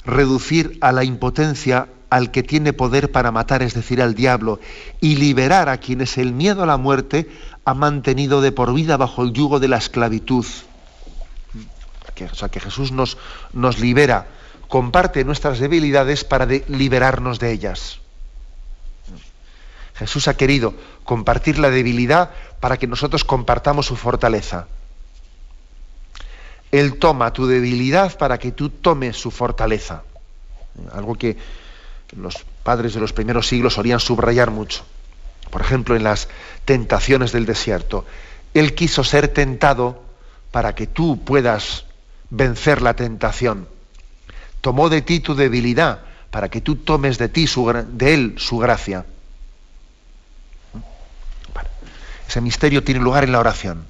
reducir a la impotencia al que tiene poder para matar, es decir, al diablo, y liberar a quienes el miedo a la muerte ha mantenido de por vida bajo el yugo de la esclavitud. o sea, que Jesús nos, nos libera, comparte nuestras debilidades para liberarnos de ellas. Jesús ha querido compartir la debilidad para que nosotros compartamos su fortaleza. Él toma tu debilidad para que tú tomes su fortaleza. Algo que los padres de los primeros siglos solían subrayar mucho. Por ejemplo, en las tentaciones del desierto. Él quiso ser tentado para que tú puedas vencer la tentación. Tomó de ti tu debilidad para que tú tomes de ti de él su gracia. Ese misterio tiene lugar en la oración.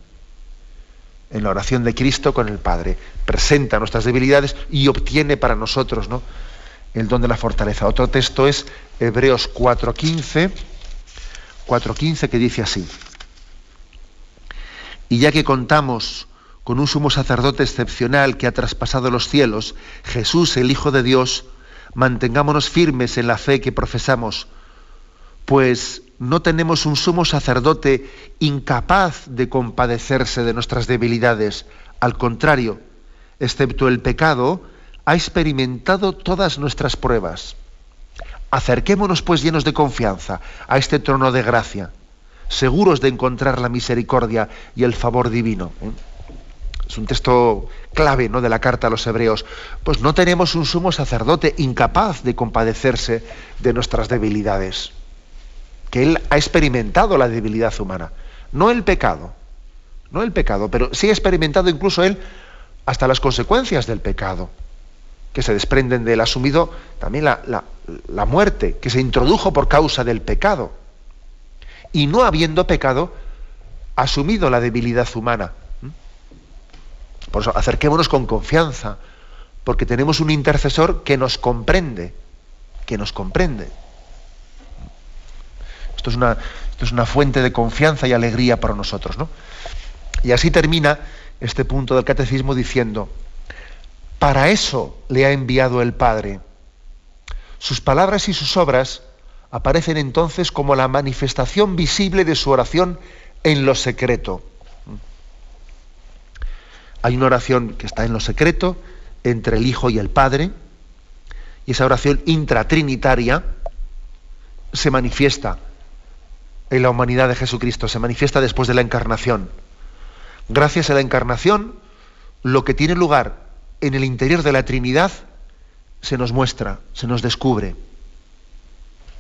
En la oración de Cristo con el Padre. Presenta nuestras debilidades y obtiene para nosotros ¿no? el don de la fortaleza. Otro texto es Hebreos 4.15, 4.15 que dice así. Y ya que contamos con un sumo sacerdote excepcional que ha traspasado los cielos, Jesús, el Hijo de Dios, mantengámonos firmes en la fe que profesamos, pues no tenemos un sumo sacerdote incapaz de compadecerse de nuestras debilidades. Al contrario, excepto el pecado, ha experimentado todas nuestras pruebas. Acerquémonos pues llenos de confianza a este trono de gracia, seguros de encontrar la misericordia y el favor divino. ¿eh? Es un texto clave ¿no? de la carta a los hebreos. Pues no tenemos un sumo sacerdote incapaz de compadecerse de nuestras debilidades. Que él ha experimentado la debilidad humana. No el pecado. No el pecado, pero sí ha experimentado incluso él hasta las consecuencias del pecado que se desprenden del asumido, también la, muerte, que se introdujo por causa del pecado. Y no habiendo pecado, asumido la debilidad humana. ¿Mm? Por eso, acerquémonos con confianza, porque tenemos un intercesor que nos comprende, que nos comprende. Esto es una, esto es una fuente de confianza y alegría para nosotros. ¿no? Y así termina este punto del catecismo diciendo, para eso le ha enviado el Padre. Sus palabras y sus obras aparecen entonces como la manifestación visible de su oración en lo secreto. Hay una oración que está en lo secreto entre el Hijo y el Padre, y esa oración intratrinitaria se manifiesta en la humanidad de Jesucristo, se manifiesta después de la encarnación. Gracias a la encarnación, lo que tiene lugar en el interior de la Trinidad se nos muestra, se nos descubre.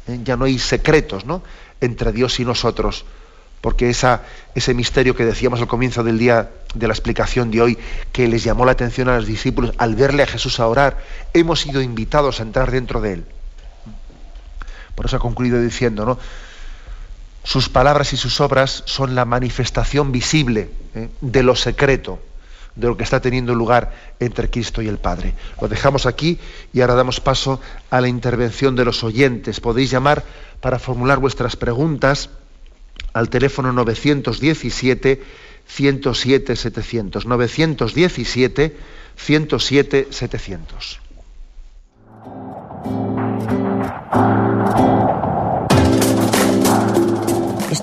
¿Eh? Ya no hay secretos ¿no? entre Dios y nosotros, porque ese misterio que decíamos al comienzo del día de la explicación de hoy, que les llamó la atención a los discípulos al verle a Jesús a orar, hemos sido invitados a entrar dentro de él. Por eso ha concluido diciendo, ¿no? Sus palabras y sus obras son la manifestación visible ¿eh? de lo secreto de lo que está teniendo lugar entre Cristo y el Padre. Lo dejamos aquí y ahora damos paso a la intervención de los oyentes. Podéis llamar para formular vuestras preguntas al teléfono 917 107 700. 917 107 700.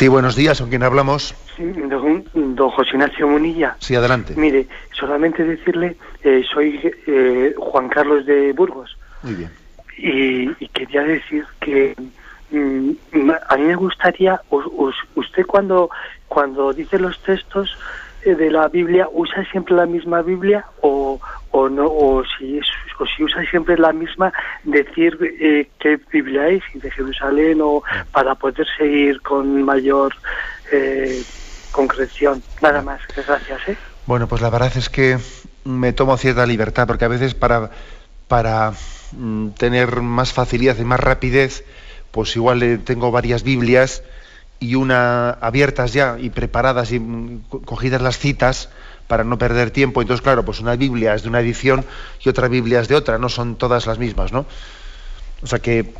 Sí, buenos días, ¿con quién hablamos? Sí, don, don José Ignacio Munilla. Sí, adelante. Mire, solamente decirle, eh, soy eh, Juan Carlos de Burgos. Muy bien. Y, quería decir que mm, a mí me gustaría, usted cuando, cuando dice los textos de la Biblia, ¿usa siempre la misma Biblia o, o no o si o si usa siempre la misma decir eh, qué Biblia es de Jerusalén o para poder seguir con mayor eh, concreción nada más. Gracias ¿eh? bueno pues la verdad es que me tomo cierta libertad porque a veces para para mm, tener más facilidad y más rapidez pues igual eh, tengo varias Biblias y una abiertas ya y preparadas y mm, cogidas las citas para no perder tiempo. Entonces, claro, pues una Biblia es de una edición y otra Biblia es de otra, no son todas las mismas, ¿no? O sea que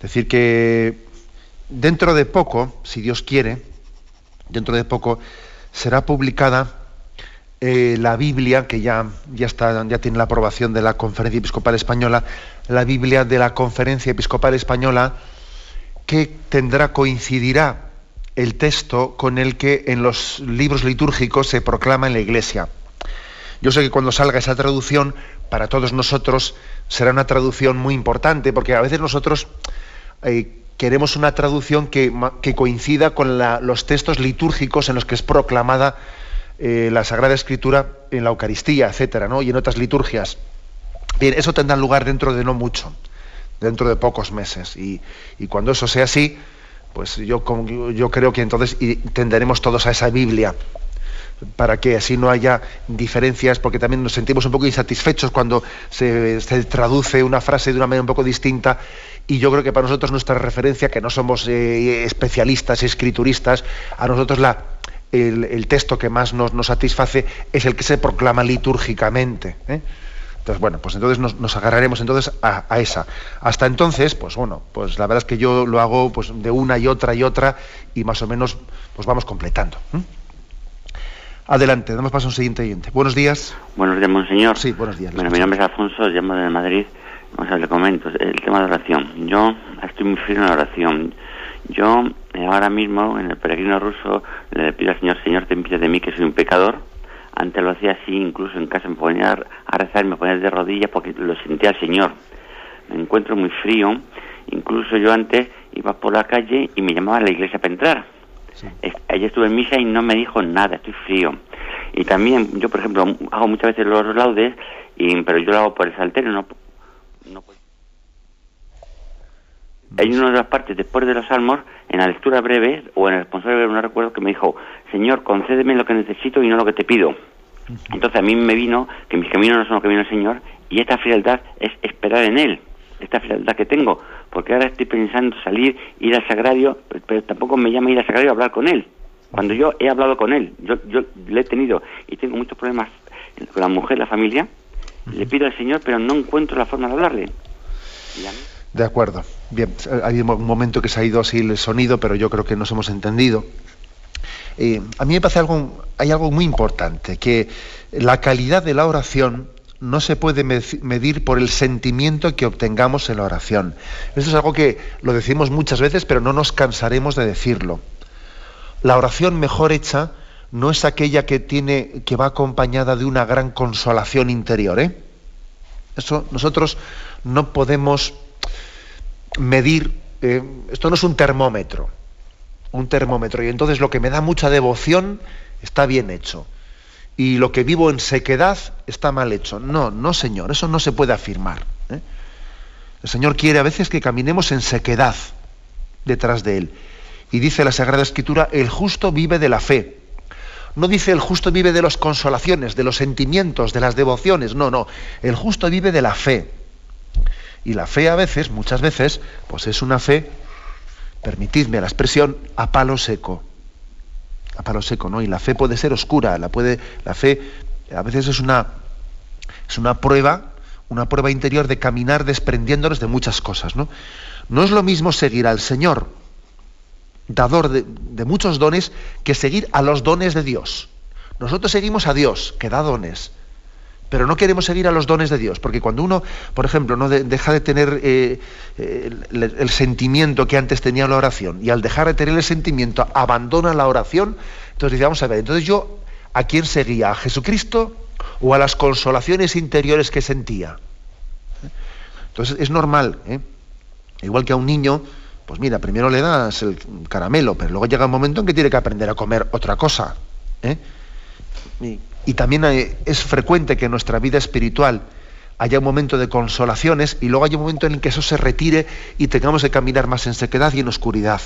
decir que dentro de poco, si Dios quiere, dentro de poco será publicada eh, la Biblia, que ya, ya, está, ya tiene la aprobación de la Conferencia Episcopal Española, la Biblia de la Conferencia Episcopal Española, que tendrá, coincidirá el texto con el que en los libros litúrgicos se proclama en la Iglesia. Yo sé que cuando salga esa traducción, para todos nosotros será una traducción muy importante, porque a veces nosotros eh, queremos una traducción que, coincida con los textos litúrgicos en los que es proclamada eh, la Sagrada Escritura en la Eucaristía, etcétera, ¿no? y en otras liturgias. Bien, eso tendrá lugar dentro de no mucho, dentro de pocos meses. y cuando eso sea así, pues yo, creo que entonces tenderemos todos a esa Biblia para que así no haya diferencias, porque también nos sentimos un poco insatisfechos cuando se, traduce una frase de una manera un poco distinta, y yo creo que para nosotros nuestra referencia, que no somos eh, especialistas, escrituristas, a nosotros la, el, texto que más nos, nos, satisface es el que se proclama litúrgicamente. ¿eh? Entonces, bueno, pues entonces nos, agarraremos entonces a, esa. Hasta entonces, pues bueno, pues la verdad es que yo lo hago pues de una y otra y otra y más o menos pues vamos completando. Adelante, damos paso a un siguiente oyente. Buenos días. Buenos días, monseñor. Sí, buenos días. Bueno, mi nombre es Alfonso, llamo de Madrid. Vamos a le comento el tema de oración. Yo estoy muy firme en la oración. Yo eh, ahora mismo en el peregrino ruso le pido al Señor, Señor, ten piedad de mí que soy un pecador antes lo hacía así, incluso en casa me ponía a rezar, me ponía de rodillas porque lo sentía al Señor. Me encuentro muy frío, incluso yo antes iba por la calle y me llamaban a la iglesia para entrar. Ayer estuve en misa y no me dijo nada, estoy frío. Y también, yo por ejemplo, hago muchas veces los laudes, y, pero yo lo hago por el salterio, no, no hay una de las partes después de los salmos, en la lectura breve o en el responsable breve, no recuerdo, que me dijo, Señor, concédeme lo que necesito y no lo que te pido. Entonces a mí me vino que mis caminos no son los caminos del Señor y esta frialdad es esperar en Él, esta frialdad que tengo, porque ahora estoy pensando salir, ir al sagrario, pero tampoco me llama ir al sagrario a hablar con Él. Cuando yo he hablado con Él, yo, yo le he tenido y tengo muchos problemas con la mujer, la familia, le pido al Señor, pero no encuentro la forma de hablarle. De acuerdo. Bien, hay un momento que se ha ido así el sonido, pero yo creo que nos hemos entendido. Eh, a mí me parece algo, hay algo muy importante, que la calidad de la oración no se puede medir por el sentimiento que obtengamos en la oración. Esto es algo que lo decimos muchas veces, pero no nos cansaremos de decirlo. La oración mejor hecha no es aquella que tiene, que va acompañada de una gran consolación interior. ¿eh? Eso nosotros no podemos medir, eh, esto no es un termómetro, un termómetro, y entonces lo que me da mucha devoción está bien hecho, y lo que vivo en sequedad está mal hecho. No, no, Señor, eso no se puede afirmar. ¿eh? El Señor quiere a veces que caminemos en sequedad detrás de Él. Y dice la Sagrada Escritura, el justo vive de la fe. No dice el justo vive de las consolaciones, de los sentimientos, de las devociones. No, no. El justo vive de la fe. Y la fe a veces, muchas veces, pues es una fe, permitidme la expresión, a palo seco. A palo seco, ¿no? Y la fe puede ser oscura, la, puede, la fe a veces es una, es una prueba, una prueba interior de caminar desprendiéndonos de muchas cosas, ¿no? No es lo mismo seguir al Señor, dador de, de muchos dones, que seguir a los dones de Dios. Nosotros seguimos a Dios, que da dones pero no queremos seguir a los dones de Dios, porque cuando uno, por ejemplo, no deja de tener eh, el, sentimiento que antes tenía la oración, y al dejar de tener el sentimiento abandona la oración, entonces dice, vamos a ver, entonces yo, ¿a quién seguía? ¿A Jesucristo o a las consolaciones interiores que sentía? Entonces es normal, ¿eh? igual que a un niño, pues mira, primero le das el caramelo, pero luego llega un momento en que tiene que aprender a comer otra cosa. ¿eh? También es frecuente que en nuestra vida espiritual haya un momento de consolaciones y luego haya un momento en el que eso se retire y tengamos que caminar más en sequedad y en oscuridad.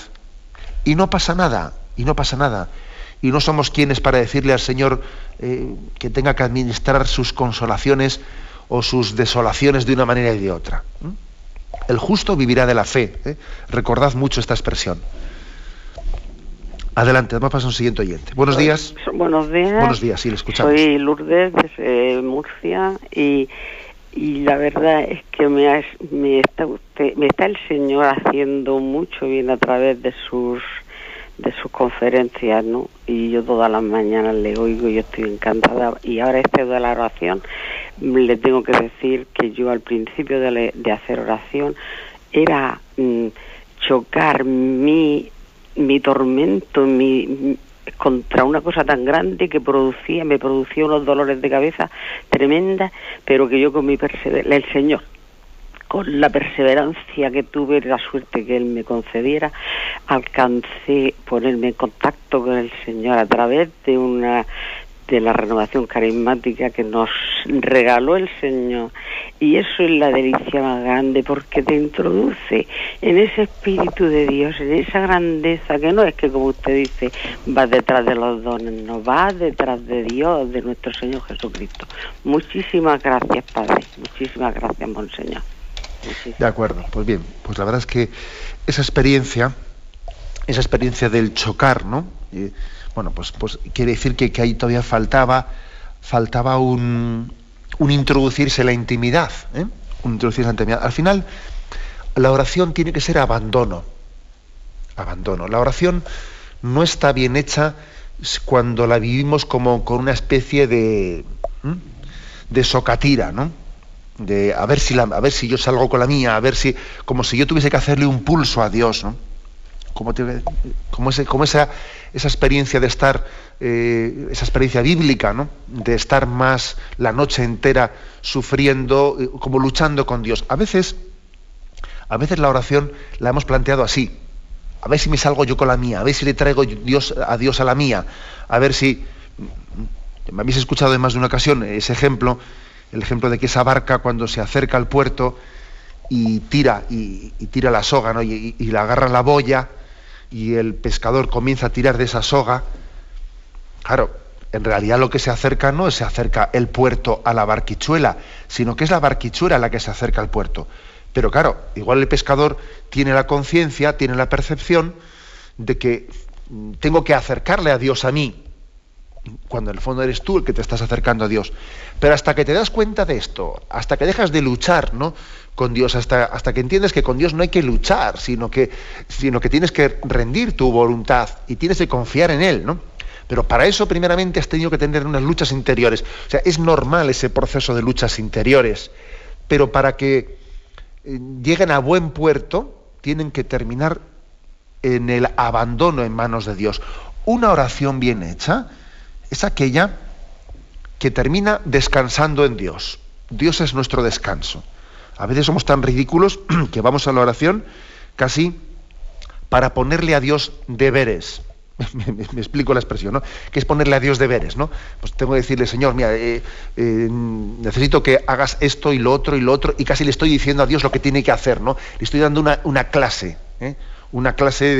Y no pasa nada, y no pasa nada. Y no somos quienes para decirle al Señor eh, que tenga que administrar sus consolaciones o sus desolaciones de una manera y de otra. El justo vivirá de la fe. ¿eh? Recordad mucho esta expresión. Adelante, vamos a pasar a un siguiente oyente. Buenos días. Buenos días. Buenos días, sí, le escuchamos. Soy Lourdes desde Murcia y, y la verdad es que me, me, está usted, me está el Señor haciendo mucho bien a través de sus de sus conferencias, ¿no? Y yo todas las mañanas le oigo y yo estoy encantada. Y ahora este de la oración, le tengo que decir que yo al principio de, de hacer oración era mm, chocar mi mi tormento, mi, contra una cosa tan grande que producía, me producía unos dolores de cabeza tremendas, pero que yo con mi perseverancia, el Señor, con la perseverancia que tuve, la suerte que Él me concediera, alcancé ponerme en contacto con el Señor a través de una de la renovación carismática que nos regaló el Señor. Y eso es la delicia más grande porque te introduce en ese espíritu de Dios, en esa grandeza que no es que, como usted dice, va detrás de los dones, no va detrás de Dios, de nuestro Señor Jesucristo. Muchísimas gracias, Padre. Muchísimas gracias, Monseñor. De acuerdo, pues bien, pues la verdad es que esa experiencia, esa experiencia del chocar, ¿no? Bueno, pues, pues quiere decir que, ahí todavía faltaba, faltaba un, introducirse la intimidad, ¿eh? introducirse la intimidad. Al final, la oración tiene que ser abandono, abandono. La oración no está bien hecha cuando la vivimos como con una especie de, de socatira, ¿no? De a ver si a ver si yo salgo con la mía, a ver si como si yo tuviese que hacerle un pulso a Dios, ¿no? Como, esa, esa experiencia de estar, eh, esa experiencia bíblica, ¿no? de estar más la noche entera sufriendo, eh, como luchando con Dios. A veces, a veces la oración la hemos planteado así. A ver si me salgo yo con la mía, a ver si le traigo Dios, a Dios a la mía, a ver si... Me habéis escuchado en más de una ocasión ese ejemplo, el ejemplo de que esa barca cuando se acerca al puerto y tira, y, tira la soga, ¿no? y, y, la agarra la boya, y el pescador comienza a tirar de esa soga, claro, en realidad lo que se acerca no es se acerca el puerto a la barquichuela, sino que es la barquichuela la que se acerca al puerto. Pero claro, igual el pescador tiene la conciencia, tiene la percepción de que mm, tengo que acercarle a Dios a mí, cuando en el fondo eres tú el que te estás acercando a Dios. Pero hasta que te das cuenta de esto, hasta que dejas de luchar ¿no? Con Dios, hasta, hasta que entiendes que con Dios no hay que luchar, sino que, sino que tienes que rendir tu voluntad y tienes que confiar en Él, ¿no? Pero para eso primeramente has tenido que tener unas luchas interiores. O sea, es normal ese proceso de luchas interiores, pero para que eh, lleguen a buen puerto, tienen que terminar en el abandono en manos de Dios. Una oración bien hecha es aquella que termina descansando en Dios. Dios es nuestro descanso. A veces somos tan ridículos que vamos a la oración casi para ponerle a Dios deberes. me, explico la expresión, ¿no? Que es ponerle a Dios deberes, ¿no? Pues tengo que decirle, Señor, mira, eh, eh, necesito que hagas esto y lo otro y lo otro, y casi le estoy diciendo a Dios lo que tiene que hacer, ¿no? Le estoy dando una, clase, ¿eh? una clase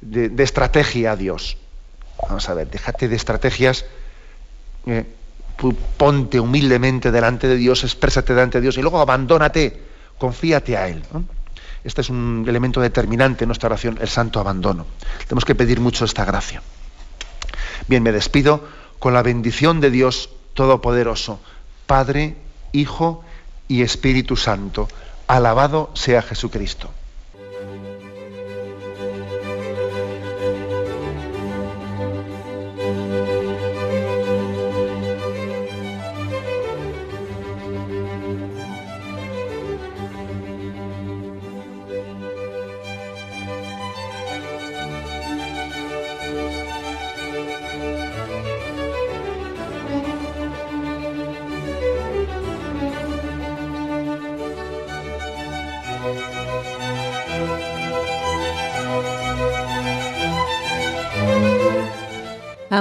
de, de estrategia a Dios. Vamos a ver, déjate de estrategias, eh, ponte humildemente delante de Dios, exprésate delante de Dios y luego abandónate, confíate a Él. Este es un elemento determinante en nuestra oración, el santo abandono. Tenemos que pedir mucho esta gracia. Bien, me despido con la bendición de Dios Todopoderoso, Padre, Hijo y Espíritu Santo. Alabado sea Jesucristo.